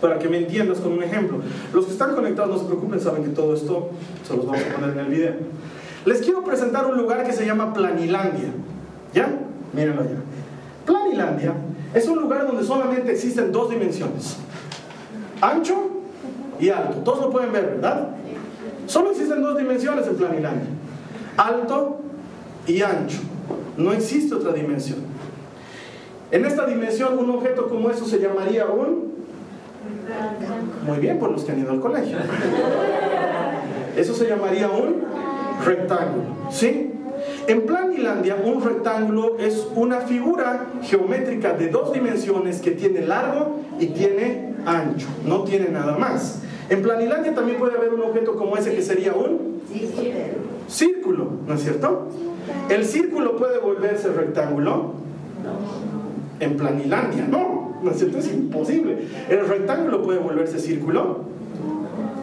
para que me entiendas con un ejemplo. Los que están conectados no se preocupen, saben que todo esto se los vamos a poner en el video. Les quiero presentar un lugar que se llama Planilandia. ¿Ya? Mírenlo ya. Planilandia es un lugar donde solamente existen dos dimensiones. Ancho y alto. Todos lo pueden ver, ¿verdad? Solo existen dos dimensiones en Planilandia. Alto y ancho. No existe otra dimensión. En esta dimensión, un objeto como eso se llamaría un... Muy bien, por los que han ido al colegio. Eso se llamaría un rectángulo. ¿Sí? En Planilandia, un rectángulo es una figura geométrica de dos dimensiones que tiene largo y tiene ancho. No tiene nada más. En Planilandia también puede haber un objeto como ese que sería un círculo, ¿no es cierto? El círculo puede volverse rectángulo en planilandia. No, ¿no es cierto? Es imposible. El rectángulo puede volverse círculo.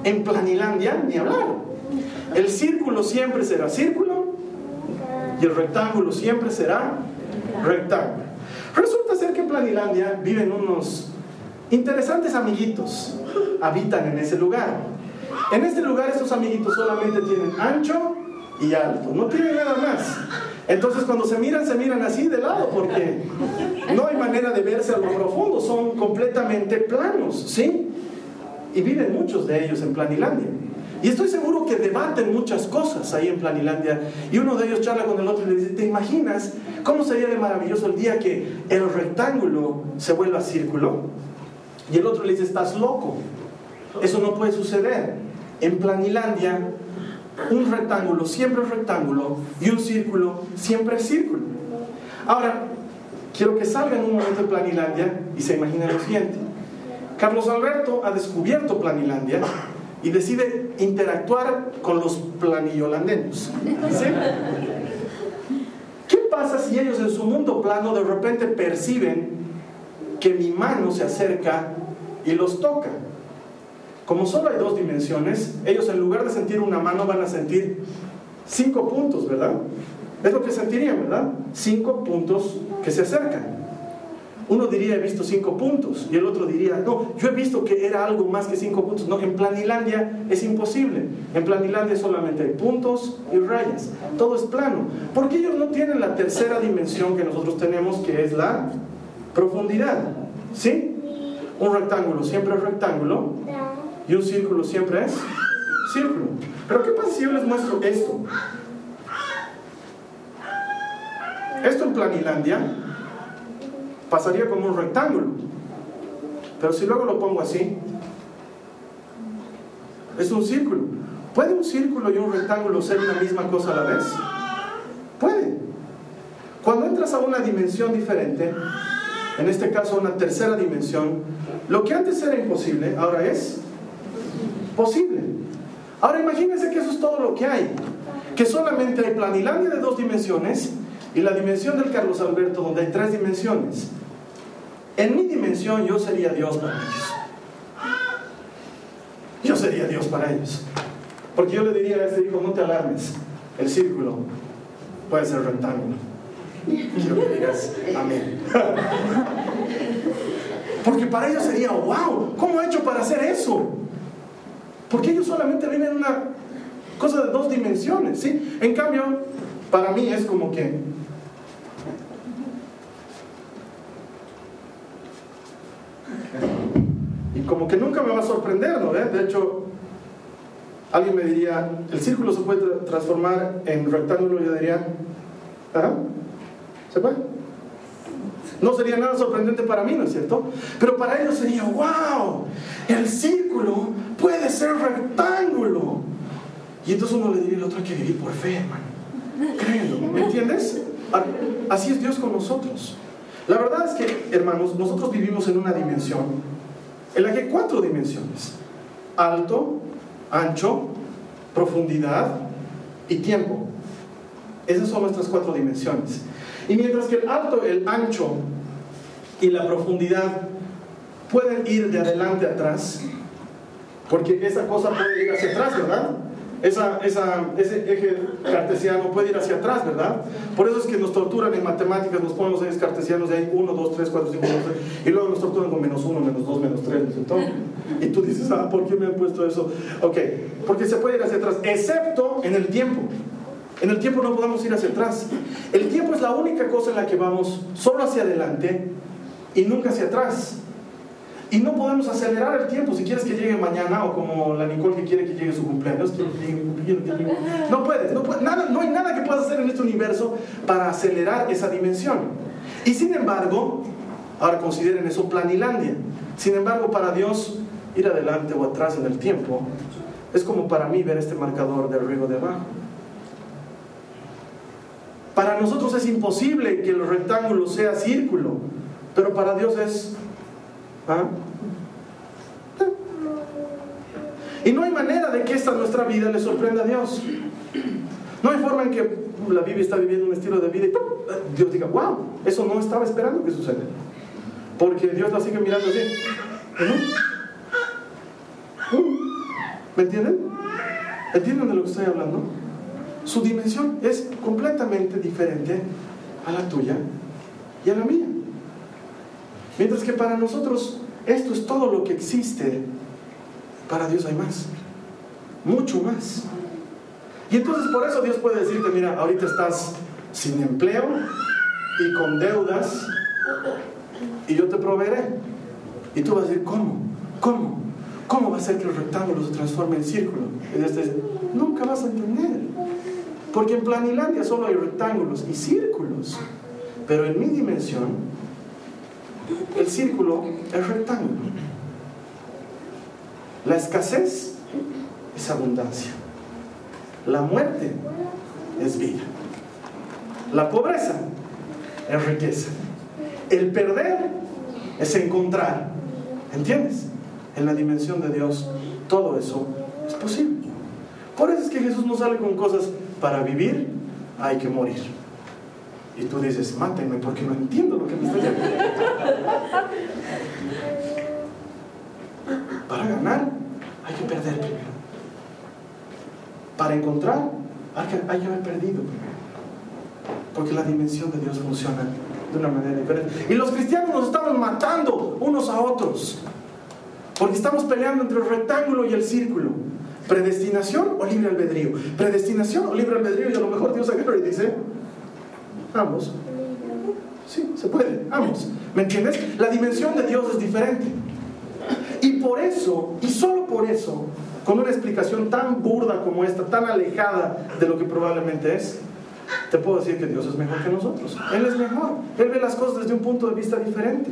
En planilandia, ni hablar. El círculo siempre será círculo y el rectángulo siempre será rectángulo. Resulta ser que en Planilandia viven unos interesantes amiguitos, habitan en ese lugar. En este lugar estos amiguitos solamente tienen ancho y alto, no tienen nada más. Entonces cuando se miran, se miran así de lado porque no hay manera de verse a lo profundo, son completamente planos, ¿sí? Y viven muchos de ellos en Planilandia. Y estoy seguro que debaten muchas cosas ahí en Planilandia. Y uno de ellos charla con el otro y le dice, ¿te imaginas cómo sería de maravilloso el día que el rectángulo se vuelva círculo? Y el otro le dice, estás loco. Eso no puede suceder. En Planilandia un rectángulo siempre es rectángulo y un círculo siempre es círculo. Ahora, quiero que salgan un momento de Planilandia y se imaginen lo siguiente. Carlos Alberto ha descubierto Planilandia y decide interactuar con los planillolandeños. ¿Qué pasa si ellos en su mundo plano de repente perciben que mi mano se acerca y los toca? Como solo hay dos dimensiones, ellos en lugar de sentir una mano van a sentir cinco puntos, ¿verdad? Es lo que sentirían, ¿verdad? Cinco puntos que se acercan. Uno diría he visto cinco puntos y el otro diría, no, yo he visto que era algo más que cinco puntos. No, en Planilandia es imposible. En Planilandia solamente hay puntos y rayas. Todo es plano. Porque ellos no tienen la tercera dimensión que nosotros tenemos, que es la profundidad. ¿Sí? Un rectángulo siempre es rectángulo y un círculo siempre es círculo. Pero ¿qué pasa si yo les muestro esto? Esto en Planilandia pasaría como un rectángulo. Pero si luego lo pongo así, es un círculo. ¿Puede un círculo y un rectángulo ser una misma cosa a la vez? Puede. Cuando entras a una dimensión diferente, en este caso una tercera dimensión, lo que antes era imposible, ahora es posible. Ahora imagínense que eso es todo lo que hay. Que solamente hay planilandia de dos dimensiones y la dimensión del Carlos Alberto donde hay tres dimensiones. En mi dimensión yo sería Dios para ellos. Yo sería Dios para ellos. Porque yo le diría a este hijo, no te alarmes, el círculo puede ser rectángulo. Quiero que digas amén. *laughs* Porque para ellos sería, wow, ¿cómo ha hecho para hacer eso? Porque ellos solamente viven una cosa de dos dimensiones, ¿sí? En cambio, para mí es como que y como que nunca me va a sorprender, ¿no? De hecho, alguien me diría, el círculo se puede transformar en rectángulo, yo diría, ¿ah? ¿Se puede? No sería nada sorprendente para mí, ¿no es cierto? Pero para ellos sería, wow, el círculo puede ser rectángulo. Y entonces uno le diría, el otro que vivir por fe, hermano. Créelo, ¿me entiendes? Así es Dios con nosotros. La verdad es que, hermanos, nosotros vivimos en una dimensión en la que hay cuatro dimensiones. Alto, ancho, profundidad y tiempo. Esas son nuestras cuatro dimensiones. Y mientras que el alto, el ancho y la profundidad pueden ir de adelante a atrás, porque esa cosa puede ir hacia atrás, ¿verdad? Esa, ese eje cartesiano puede ir hacia atrás, ¿verdad? Por eso es que nos torturan en matemáticas, nos ponen los ejes cartesianos de ahí 1, 2, 3, 4, 5, 6, y luego nos torturan con menos 1, menos 2, menos 3, entonces, y tú dices, ah, ¿por qué me han puesto eso? Ok, porque se puede ir hacia atrás, excepto en el tiempo. En el tiempo no podemos ir hacia atrás. El tiempo es la única cosa en la que vamos solo hacia adelante y nunca hacia atrás. Y no podemos acelerar el tiempo. Si quieres que llegue mañana, o como la Nicole que quiere que llegue su cumpleaños, no puedes, no, nada, no hay nada que puedas hacer en este universo para acelerar esa dimensión. Y sin embargo, ahora consideren eso planilandia. Sin embargo, para Dios, ir adelante o atrás en el tiempo es como para mí ver este marcador de arriba de abajo. Para nosotros es imposible que el rectángulo sea círculo, pero para Dios es ¿Ah? Y no hay manera de que esta nuestra vida le sorprenda a Dios. No hay forma en que la Biblia está viviendo un estilo de vida y Dios diga, wow, eso no estaba esperando que suceda. Porque Dios la sigue mirando así. ¿Me entienden? ¿Entienden de lo que estoy hablando? Su dimensión es completamente diferente a la tuya y a la mía. Mientras que para nosotros esto es todo lo que existe, para Dios hay más, mucho más. Y entonces por eso Dios puede decirte, mira, ahorita estás sin empleo y con deudas y yo te proveeré. Y tú vas a decir, ¿cómo? ¿Cómo? ¿Cómo va a ser que el rectángulo se transforme en círculo? Y este, nunca vas a entender. Porque en Planilandia solo hay rectángulos y círculos. Pero en mi dimensión el círculo es rectángulo. La escasez es abundancia. La muerte es vida. La pobreza es riqueza. El perder es encontrar. ¿Entiendes? En la dimensión de Dios todo eso es posible. Por eso es que Jesús no sale con cosas para vivir, hay que morir. Y tú dices, mátenme porque no entiendo lo que me está diciendo. Para ganar hay que perder primero. Para encontrar hay que, hay que haber perdido primero. Porque la dimensión de Dios funciona de una manera diferente. Y los cristianos nos estamos matando unos a otros. Porque estamos peleando entre el rectángulo y el círculo. Predestinación o libre albedrío. Predestinación o libre albedrío. Y a lo mejor Dios agarra y dice, ambos. Sí, se puede, ambos. ¿Me entiendes? La dimensión de Dios es diferente. Y por eso, y solo por eso, con una explicación tan burda como esta, tan alejada de lo que probablemente es, te puedo decir que Dios es mejor que nosotros. Él es mejor. Él ve las cosas desde un punto de vista diferente.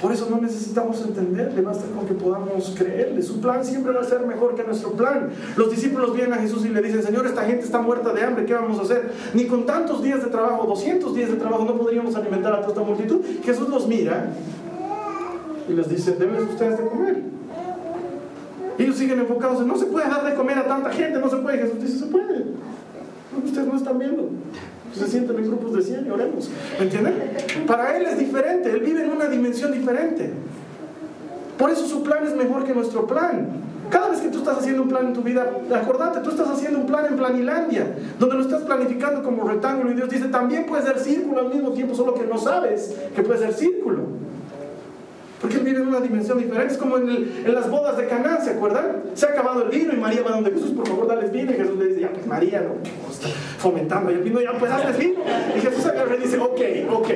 Por eso no necesitamos entenderle, basta con que podamos creerle. Su plan siempre va a ser mejor que nuestro plan. Los discípulos vienen a Jesús y le dicen, Señor, esta gente está muerta de hambre, ¿qué vamos a hacer? Ni con tantos días de trabajo, 200 días de trabajo, no podríamos alimentar a toda esta multitud. Jesús los mira y les dice, deben ustedes de comer. Ellos siguen enfocados en, no se puede dar de comer a tanta gente, no se puede. Jesús dice, se puede. Ustedes no están viendo se sienten en grupos de 100 y oremos. ¿Me entienden? Para Él es diferente, Él vive en una dimensión diferente. Por eso su plan es mejor que nuestro plan. Cada vez que tú estás haciendo un plan en tu vida, acordate, tú estás haciendo un plan en Planilandia, donde lo estás planificando como rectángulo y Dios dice, también puede ser círculo al mismo tiempo, solo que no sabes que puede ser círculo. Porque él vive en una dimensión diferente. Es como en, las bodas de Canaán, ¿se acuerdan? Se ha acabado el vino y María va donde Jesús, por favor, dale vino. Y Jesús le dice, ya pues María, no, está fomentando. El vino, ya pues hazles vino. Y Jesús agarra y dice, ok, ok.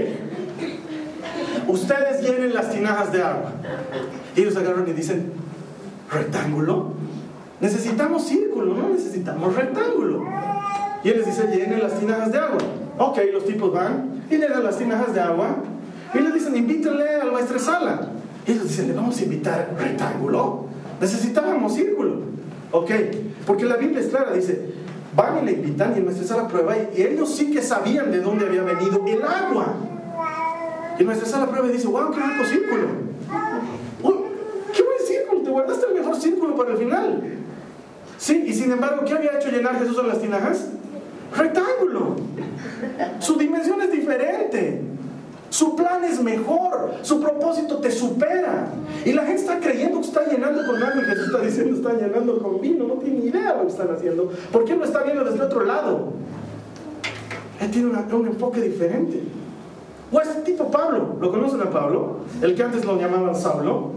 Ustedes llenen las tinajas de agua. Y ellos agarran y dicen, ¿rectángulo? Necesitamos círculo, no necesitamos rectángulo. Y él les dice, llenen las tinajas de agua. Ok, los tipos van y le dan las tinajas de agua y le dicen, invítenle a la sala. Y ellos dicen, ¿le vamos a invitar rectángulo? Necesitábamos círculo. Ok, porque la Biblia es clara, dice, van y le invitan y el sala prueba y ellos sí que sabían de dónde había venido el agua. Y el sala prueba y dice, wow, qué rico círculo. Uy, qué buen círculo, te guardaste el mejor círculo para el final. Sí, y sin embargo, ¿qué había hecho llenar Jesús en las tinajas? Rectángulo. Su dimensión es diferente. Su plan es mejor, su propósito te supera. Y la gente está creyendo que está llenando con agua y Jesús está diciendo está llenando con vino. No tiene ni idea de lo que están haciendo. ¿Por qué lo está viendo desde otro lado? Él tiene un enfoque diferente. O este tipo Pablo, ¿lo conocen a Pablo? El que antes lo llamaban Saulo.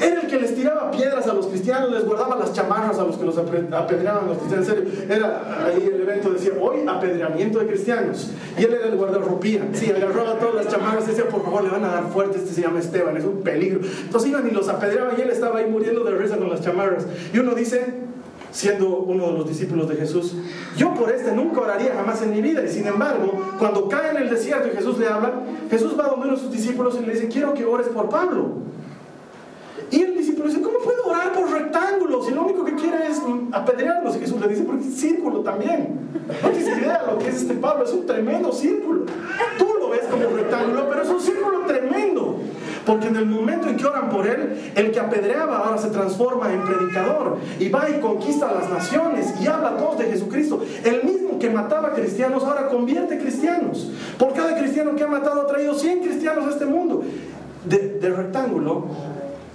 Era el que les tiraba piedras a los cristianos, les guardaba las chamarras a los que los apedreaban los cristianos. En serio, era ahí el evento decía, hoy apedreamiento de cristianos. Y él era el guardarropía. Sí, agarraba todas las chamarras y decía, por favor, le van a dar fuerte, este se llama Esteban, es un peligro. Entonces iban y los apedreaban y él estaba ahí muriendo de risa con las chamarras. Y uno dice, siendo uno de los discípulos de Jesús, yo por este nunca oraría jamás en mi vida. Y sin embargo, cuando cae en el desierto y Jesús le habla, Jesús va donde uno de sus discípulos y le dice, quiero que ores por Pablo. Y el discípulo dice, ¿cómo puedo orar por rectángulos? Si lo único que quiere es apedrearnos. Y Jesús le dice, porque es círculo también. No tienes idea de lo que es este Pablo, es un tremendo círculo. Tú lo ves como rectángulo, pero es un círculo tremendo. Porque en el momento en que oran por él, el que apedreaba ahora se transforma en predicador y va y conquista a las naciones y habla a todos de Jesucristo. El mismo que mataba cristianos ahora convierte cristianos. Por cada cristiano que ha matado ha traído 100 cristianos a este mundo. De, de rectángulo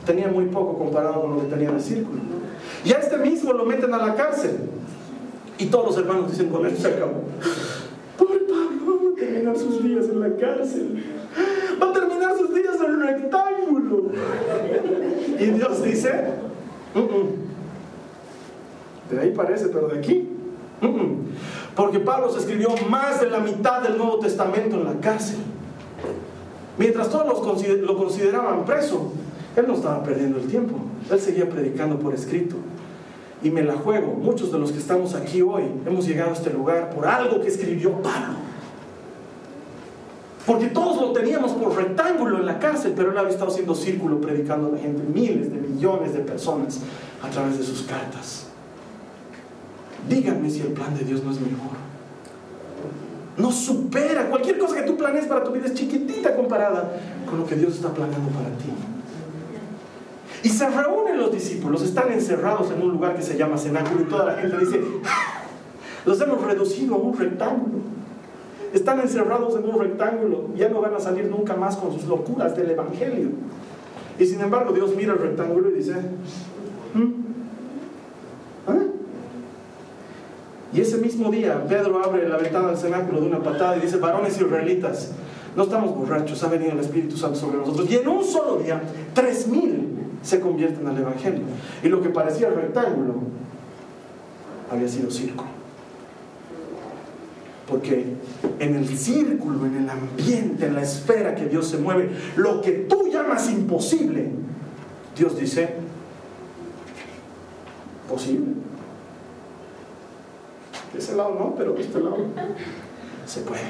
tenía muy poco comparado con lo que tenía de círculo. Y a este mismo lo meten a la cárcel. Y todos los hermanos dicen, con esto se acabó. Pobre Pablo, va a terminar sus días en la cárcel. Va a terminar sus días en el rectángulo. Y Dios dice, de ahí parece, pero de aquí. Porque Pablo se escribió más de la mitad del Nuevo Testamento en la cárcel. Mientras todos lo consideraban preso, él no estaba perdiendo el tiempo, él seguía predicando por escrito. Y me la juego, muchos de los que estamos aquí hoy hemos llegado a este lugar por algo que escribió Pablo. Porque todos lo teníamos por rectángulo en la cárcel, pero él había estado haciendo círculo predicando a la gente, miles de millones de personas a través de sus cartas. Díganme si el plan de Dios no es mejor. No supera. Cualquier cosa que tú planees para tu vida es chiquitita comparada con lo que Dios está planeando para ti. Y se reúnen los discípulos, están encerrados en un lugar que se llama cenáculo y toda la gente dice, ah, los hemos reducido a un rectángulo. Están encerrados en un rectángulo, ya no van a salir nunca más con sus locuras del Evangelio. Y sin embargo Dios mira el rectángulo y dice. ¿Ah? Y ese mismo día Pedro abre la ventana del cenáculo de una patada y dice, varones israelitas, no estamos borrachos, ha venido el Espíritu Santo sobre nosotros. Y en un solo día, tres mil se convierten al Evangelio. Y lo que parecía rectángulo había sido círculo. Porque en el círculo, en el ambiente, en la esfera que Dios se mueve, lo que tú llamas imposible, Dios dice, posible. De ese lado no, pero de este lado se puede.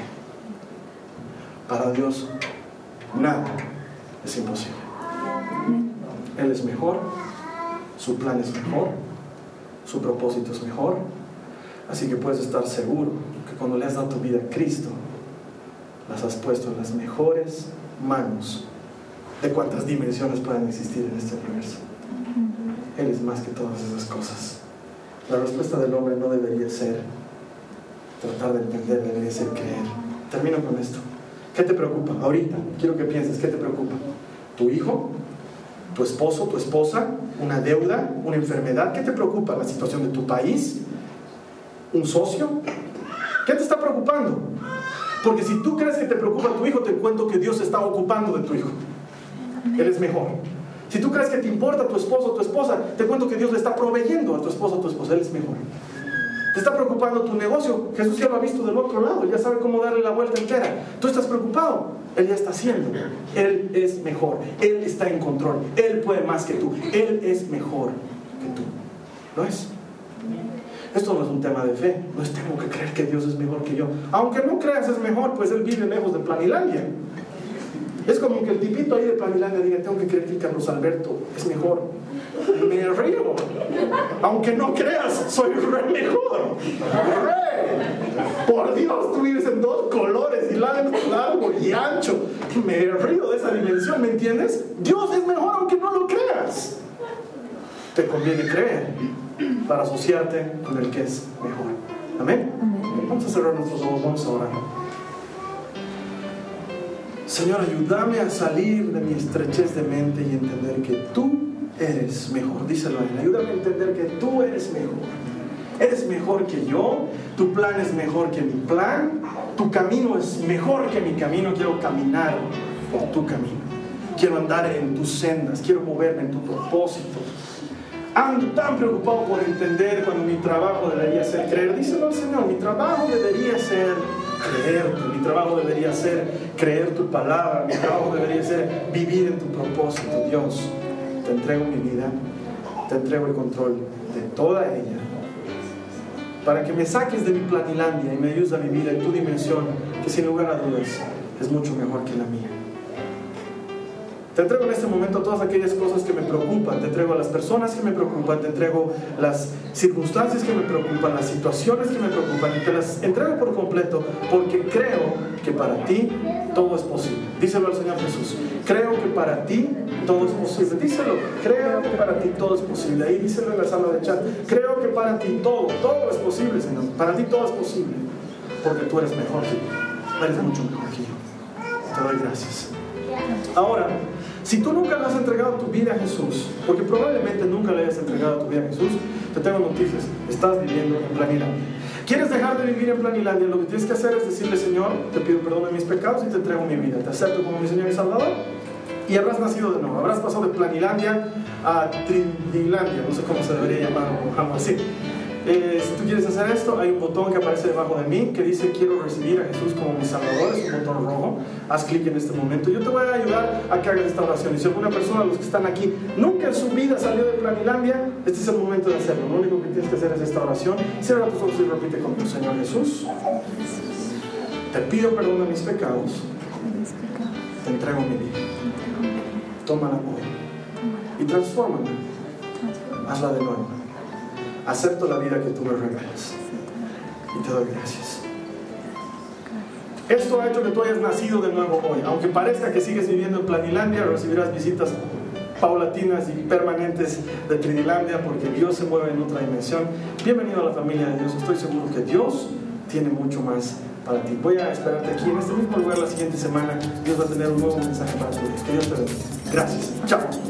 Para Dios nada es imposible. Él es mejor, su plan es mejor, su propósito es mejor. Así que puedes estar seguro que cuando le has dado tu vida a Cristo, las has puesto en las mejores manos de cuántas dimensiones pueden existir en este universo. Él es más que todas esas cosas. La respuesta del hombre no debería ser tratar de entender, debería ser creer. Termino con esto. ¿Qué te preocupa? Ahorita, quiero que pienses, ¿qué te preocupa? ¿Tu hijo? ¿Tu esposo? ¿Tu esposa? ¿Una deuda? ¿Una enfermedad? ¿Qué te preocupa? ¿La situación de tu país? ¿Un socio? ¿Qué te está preocupando? Porque si tú crees que te preocupa tu hijo, te cuento que Dios está ocupando de tu hijo. Él es mejor. Si tú crees que te importa tu esposo o tu esposa, te cuento que Dios le está proveyendo a tu esposo o tu esposa. Él es mejor. Te está preocupando tu negocio. Jesús ya lo ha visto del otro lado, ya sabe cómo darle la vuelta entera. Tú estás preocupado. Él ya está haciendo. Él es mejor. Él está en control. Él puede más que tú. Él es mejor que tú. ¿Lo es? Esto no es un tema de fe. No es tengo que creer que Dios es mejor que yo. Aunque no creas es mejor, pues Él vive lejos de Planilandia. Es como que el tipito ahí de Planilandia diga, tengo que creer que Carlos Alberto es mejor. Me río. Aunque no creas, soy re mejor. Re. Por Dios, tú vives en dos colores, y largo y ancho. Me río de esa dimensión, ¿me entiendes? Dios es mejor aunque no lo creas. Te conviene creer para asociarte con el que es mejor. Amén. Vamos a cerrar nuestros ojos, vamos a orar. Señor, ayúdame a salir de mi estrechez de mente y entender que tú eres mejor. Díselo a él. Ayúdame a entender que tú eres mejor. Eres mejor que yo. Tu plan es mejor que mi plan. Tu camino es mejor que mi camino. Quiero caminar por tu camino. Quiero andar en tus sendas. Quiero moverme en tu propósito. Ando tan preocupado por entender cuando mi trabajo debería ser creer. Díselo al Señor. Mi trabajo debería ser creerte. Mi trabajo debería ser creer tu palabra. Mi trabajo debería ser vivir en tu propósito. Dios, te entrego mi vida, te entrego el control de toda ella. Para que me saques de mi planilandia y me ayudes a vivir en tu dimensión, que sin lugar a dudas es mucho mejor que la mía. Te entrego en este momento todas aquellas cosas que me preocupan, te entrego a las personas que me preocupan, te entrego las circunstancias que me preocupan, las situaciones que me preocupan y te las entrego por completo porque creo que para ti todo es posible. Díselo al Señor Jesús. Creo que para ti todo es posible. Díselo. Creo que para ti todo es posible. Ahí díselo en la sala de chat. Creo que para ti todo, todo es posible, Señor. Para ti todo es posible. Porque tú eres mejor que yo. Eres mucho mejor que yo. Te doy gracias. Ahora, si tú nunca le has entregado tu vida a Jesús, porque probablemente nunca le hayas entregado tu vida a Jesús, te tengo noticias, estás viviendo en Planilandia. ¿Quieres dejar de vivir en Planilandia? Lo que tienes que hacer es decirle, Señor, te pido perdón de mis pecados y te entrego mi vida. Te acepto como mi Señor y Salvador y habrás nacido de nuevo. Habrás pasado de Planilandia a Trindilandia, no sé cómo se debería llamar o algo así. Eh, si tú quieres hacer esto, hay un botón que aparece debajo de mí que dice quiero recibir a Jesús como mi Salvador, es un botón rojo. Haz clic en este momento. Yo te voy a ayudar a que hagas esta oración. Y si alguna persona, los que están aquí, nunca en su vida salió de Planilandia, este es el momento de hacerlo. Lo único que tienes que hacer es esta oración. Cierra tus ojos y repite conmigo, Señor Jesús. Te pido perdón de mis pecados. Te entrego mi vida. Tómala hoy y transfórmala. Hazla de nuevo acepto la vida que tú me regalas. Y te doy gracias. Esto ha hecho que tú hayas nacido de nuevo hoy. Aunque parezca que sigues viviendo en Planilandia, recibirás visitas paulatinas y permanentes de Trinilandia porque Dios se mueve en otra dimensión. Bienvenido a la familia de Dios. Estoy seguro que Dios tiene mucho más para ti. Voy a esperarte aquí en este mismo lugar la siguiente semana. Dios va a tener un nuevo mensaje para ti. Que Dios te bendiga. Gracias. Chao.